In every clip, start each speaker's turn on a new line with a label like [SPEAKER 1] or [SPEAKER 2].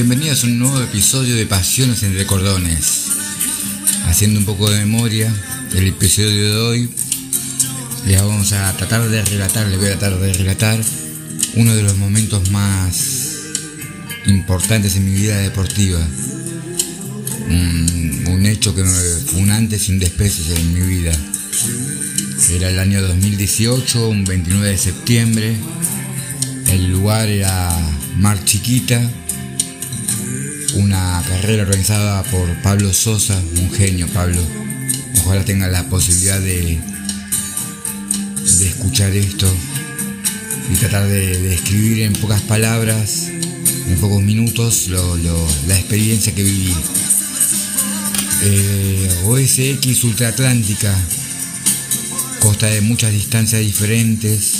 [SPEAKER 1] Bienvenidos a un nuevo episodio de Pasiones entre Cordones. Haciendo un poco de memoria del episodio de hoy, les vamos a tratar de relatar, les voy a tratar de relatar uno de los momentos más importantes en mi vida deportiva. Un, un hecho que fue un antes y un después en mi vida. Era el año 2018, un 29 de septiembre. El lugar era Mar Chiquita, una carrera organizada por Pablo Sosa, un genio Pablo. Ojalá tenga la posibilidad de, de escuchar esto y tratar de, de escribir en pocas palabras, en pocos minutos, la experiencia que viví. Eh, OSX Ultraatlántica consta de muchas distancias diferentes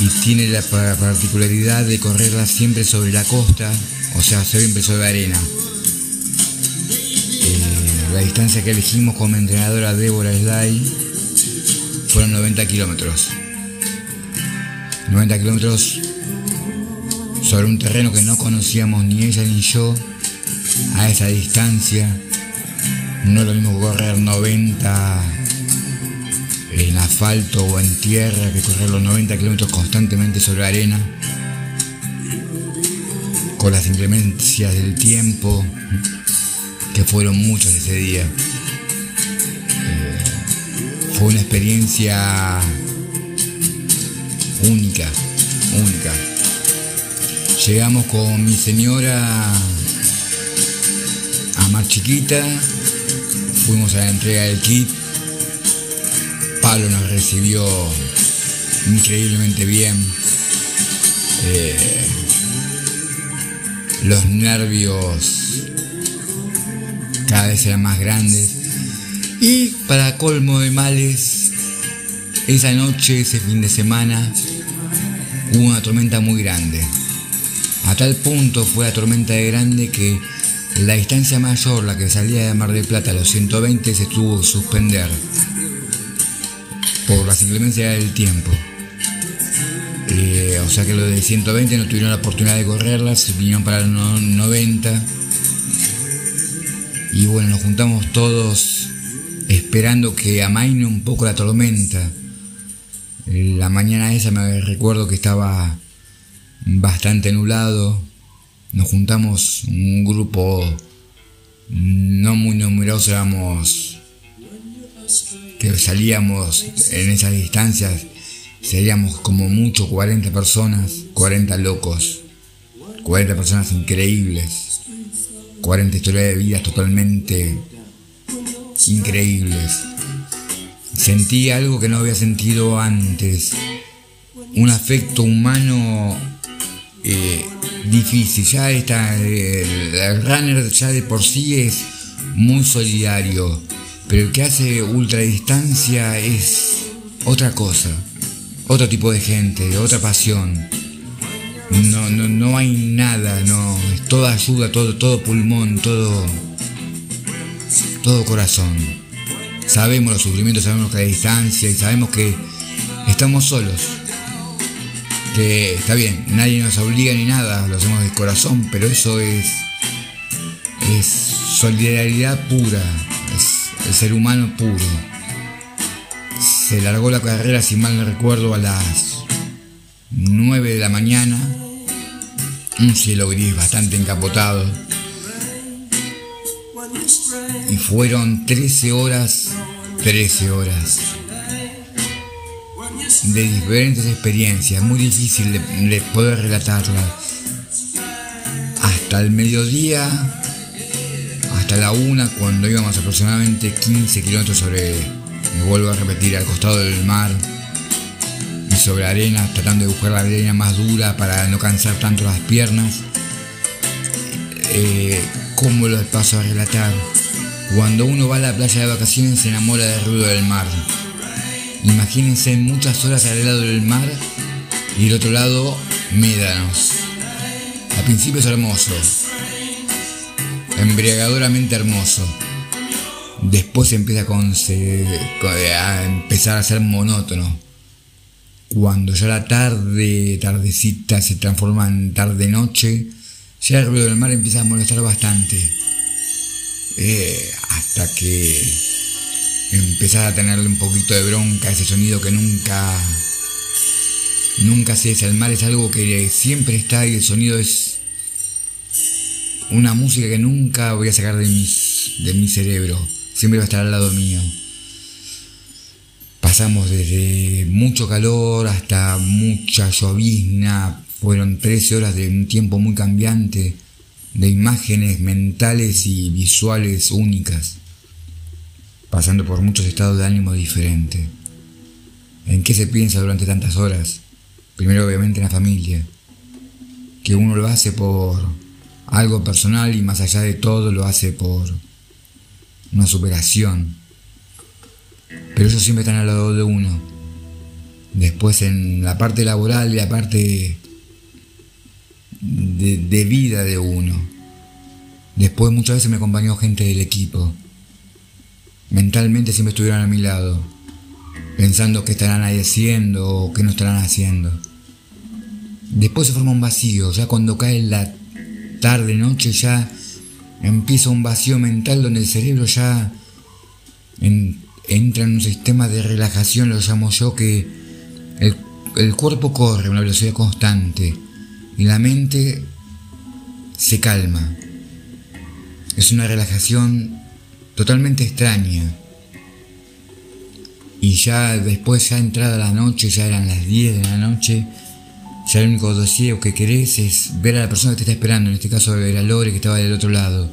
[SPEAKER 1] y tiene la particularidad de correrla siempre sobre la costa, o sea, siempre sobre arena. Eh, la distancia que elegimos como entrenadora Débora Sly fueron 90 kilómetros. 90 kilómetros sobre un terreno que no conocíamos ni ella ni yo a esa distancia. No es lo mismo correr 90 en asfalto o en tierra que correr los 90 kilómetros constantemente sobre arena. Con las inclemencias del tiempo, que fueron muchas ese día. Eh, fue una experiencia única, única. Llegamos con mi señora a Mar Chiquita, fuimos a la entrega del kit. Pablo nos recibió increíblemente bien. Eh, los nervios cada vez eran más grandes. Y para colmo de males, esa noche, ese fin de semana, hubo una tormenta muy grande. A tal punto fue la tormenta de grande que la distancia mayor, la que salía de Mar del Plata los 120, se tuvo que suspender por las inclemencias del tiempo. Eh, o sea que los de 120 no tuvieron la oportunidad de correrlas, vinieron para los 90. Y bueno, nos juntamos todos esperando que amaine un poco la tormenta. La mañana esa me recuerdo que estaba bastante nublado. Nos juntamos un grupo no muy numeroso, éramos que salíamos en esas distancias, seríamos como mucho 40 personas, 40 locos, 40 personas increíbles, 40 historias de vidas totalmente increíbles. Sentí algo que no había sentido antes, un afecto humano eh, difícil. Ya está, el, el runner ya de por sí es muy solidario, pero el que hace ultradistancia es otra cosa, otro tipo de gente, otra pasión. No, no, no hay nada, no, es toda ayuda, todo, todo pulmón, todo, todo corazón. Sabemos los sufrimientos, sabemos que hay distancia y sabemos que estamos solos. Que está bien, nadie nos obliga ni nada, lo hacemos de corazón, pero eso es, es solidaridad pura, es el ser humano puro. Se largó la carrera, si mal no recuerdo, a las 9 de la mañana. Un cielo gris bastante encapotado. Y fueron 13 horas, 13 horas de diferentes experiencias, muy difícil de, de poder relatarlas. Hasta el mediodía, hasta la una, cuando íbamos aproximadamente 15 kilómetros sobre, me vuelvo a repetir, al costado del mar y sobre arena, tratando de buscar la arena más dura para no cansar tanto las piernas. Eh, ¿Cómo lo paso a relatar? Cuando uno va a la playa de vacaciones se enamora del ruido del mar. Imagínense muchas horas al lado del mar y del otro lado médanos. Al principio es hermoso, embriagadoramente hermoso. Después empieza a empezar a ser monótono. Cuando ya la tarde, tardecita se transforma en tarde-noche, ya el ruido del mar empieza a molestar bastante. Eh, hasta que empezás a tenerle un poquito de bronca, ese sonido que nunca, nunca cesa. El mar es algo que siempre está y el sonido es una música que nunca voy a sacar de, de mi cerebro. Siempre va a estar al lado mío. Pasamos desde mucho calor hasta mucha llovizna. Fueron 13 horas de un tiempo muy cambiante, de imágenes mentales y visuales únicas, pasando por muchos estados de ánimo diferentes. ¿En qué se piensa durante tantas horas? Primero obviamente en la familia, que uno lo hace por algo personal y más allá de todo lo hace por una superación pero ellos siempre están al lado de uno. Después en la parte laboral y la parte de, vida de uno. Después muchas veces me acompañó gente del equipo. Mentalmente siempre estuvieron a mi lado, pensando qué estarán ahí haciendo o qué no estarán haciendo. Después se forma un vacío, ya cuando cae la tarde, noche, ya empieza un vacío mental donde el cerebro ya en entra en un sistema de relajación, lo llamo yo, que el, cuerpo corre a una velocidad constante y la mente se calma. Es una relajación totalmente extraña. Y ya después, ya entrada la noche, ya eran las 10 de la noche, ya el único deseo que querés es ver a la persona que te está esperando, en este caso era Lore que estaba del otro lado.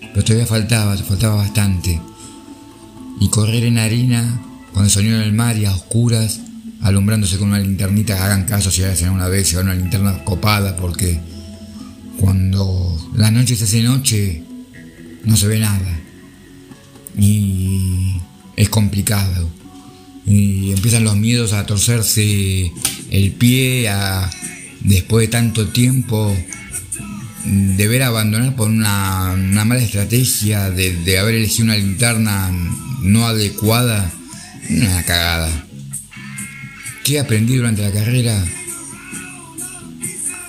[SPEAKER 1] Pero todavía faltaba, faltaba bastante y correr en harina con el sonido del mar y a oscuras, alumbrándose con una linternita, hagan caso si hacen una vez, llevar una linterna copada, porque cuando la noche se hace noche, no se ve nada. Y es complicado. Y empiezan los miedos a torcerse el pie, a después de tanto tiempo deber abandonar por una, mala estrategia de, haber elegido una linterna no adecuada, una cagada. ¿Qué aprendí durante la carrera?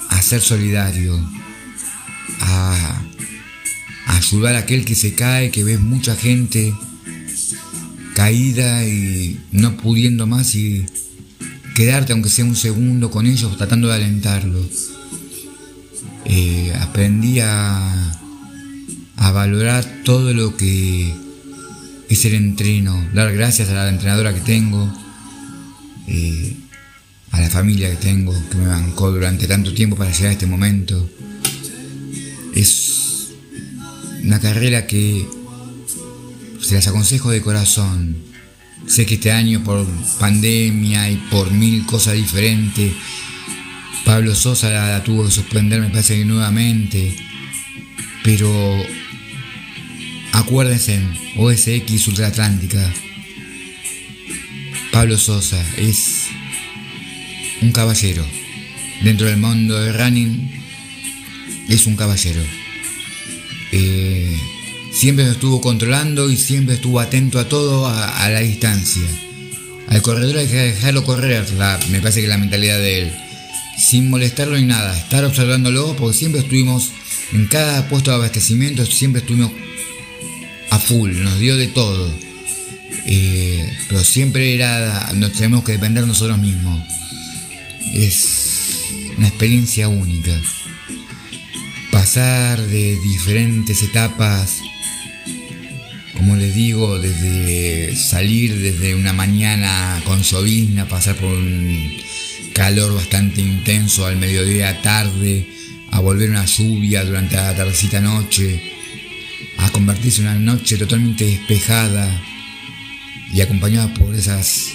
[SPEAKER 1] A ser solidario, a, ayudar a aquel que se cae, que ves mucha gente caída y no pudiendo más y quedarte aunque sea un segundo con ellos tratando de alentarlos. Eh, aprendí a, a valorar todo lo que es el entreno, dar gracias a la entrenadora que tengo, eh, a la familia que tengo, que me bancó durante tanto tiempo para llegar a este momento. Es una carrera que se las aconsejo de corazón. Sé que este año por pandemia y por mil cosas diferentes, Pablo Sosa la, tuvo que suspender, me parece que nuevamente, pero Acuérdense, OSX Ultraatlántica. Pablo Sosa es un caballero. Dentro del mundo del running es un caballero. Eh, siempre estuvo controlando y siempre estuvo atento a todo a, la distancia. Al corredor hay que dejarlo correr, me parece que la mentalidad de él. Sin molestarlo ni nada, estar observándolo porque siempre estuvimos en cada puesto de abastecimiento, siempre estuvimos a full, nos dio de todo. Eh, pero siempre era, nos tenemos que depender nosotros mismos. Es una experiencia única. Pasar de diferentes etapas, como les digo, desde salir desde una mañana con llovizna, pasar por un calor bastante intenso al mediodía tarde, a volver una lluvia durante la tardecita noche, a convertirse en una noche totalmente despejada y acompañada por esas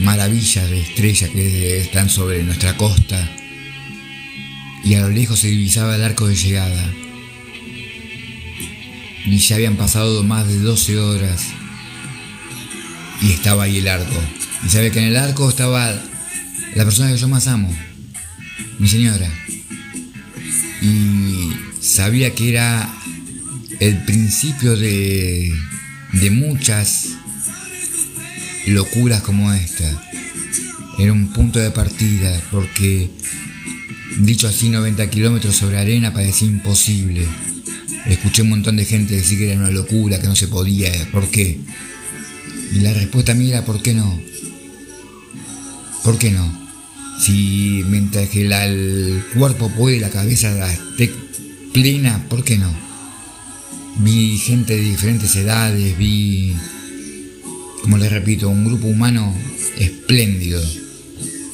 [SPEAKER 1] maravillas de estrellas que están sobre nuestra costa. Y a lo lejos se divisaba el arco de llegada y ya habían pasado más de 12 horas y estaba ahí el arco y sabía que en el arco estaba la persona que yo más amo mi señora y sabía que era el principio de, de muchas locuras como esta. Era un punto de partida porque Dicho así, 90 kilómetros sobre arena parecía imposible. Escuché un montón de gente decir que era una locura, que no se podía. ¿Por qué? Y la respuesta mía era ¿por qué no? ¿Por qué no? Si mientras que el cuerpo puede, la cabeza esté plena, ¿por qué no? Vi gente de diferentes edades, vi, como les repito, un grupo humano espléndido,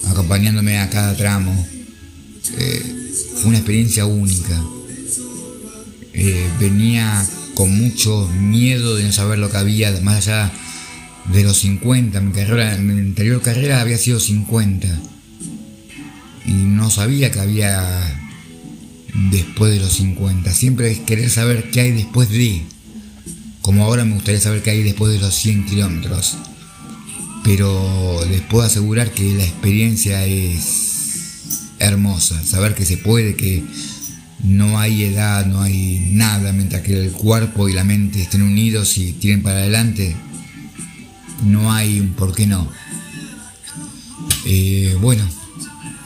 [SPEAKER 1] acompañándome a cada tramo. Eh, fue una experiencia única. Eh, venía con mucho miedo de no saber lo que había más allá de los 50. Mi, carrera, mi anterior carrera había sido 50. Y no sabía que había después de los 50. Siempre es querer saber qué hay después de. Como ahora me gustaría saber qué hay después de los 100 kilómetros. Pero les puedo asegurar que la experiencia es hermosa. Saber que se puede, que no hay edad, no hay nada, mientras que el cuerpo y la mente estén unidos y tiren para adelante, no hay un por qué no. Eh, bueno,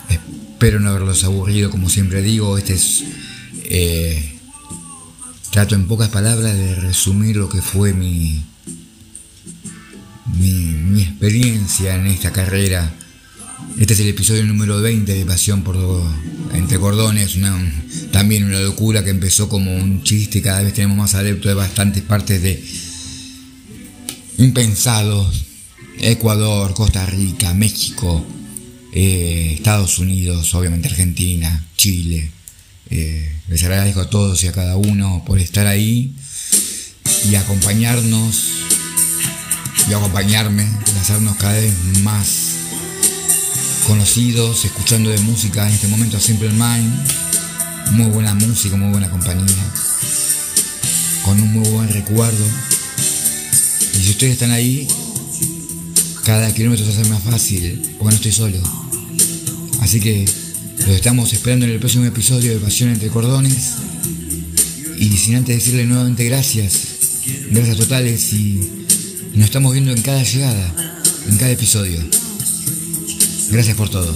[SPEAKER 1] espero no haberlos aburrido, como siempre digo, este es... Eh, trato en pocas palabras de resumir lo que fue mi, mi, mi experiencia en esta carrera. Este es el episodio número 20 de Pasión por Entre Cordones, también una locura que empezó como un chiste, cada vez tenemos más adeptos de bastantes partes de impensados, Ecuador, Costa Rica, México, eh, Estados Unidos, obviamente Argentina, Chile. Eh, les agradezco a todos y a cada uno por estar ahí y acompañarnos y acompañarme, hacernos cada vez más conocidos, escuchando de música en este momento a Simple Mind. Muy buena música, muy buena compañía. Con un muy buen recuerdo. Y si ustedes están ahí, cada kilómetro se hace más fácil, porque no estoy solo. Así que los estamos esperando en el próximo episodio de Pasión entre Cordones. Y sin antes decirle nuevamente gracias, gracias totales y nos estamos viendo en cada llegada, en cada episodio. Gracias por todo.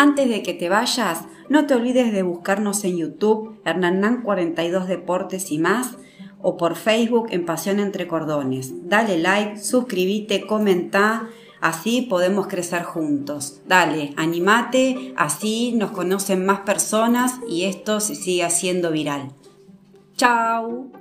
[SPEAKER 2] Antes de que te vayas, no te olvides de buscarnos en YouTube, Hernán 42 Deportes y más, o por Facebook en Pasión Entre Cordones. Dale like, suscríbete, comenta, así podemos crecer juntos. Dale, animate, así nos conocen más personas y esto se sigue haciendo viral. Chao.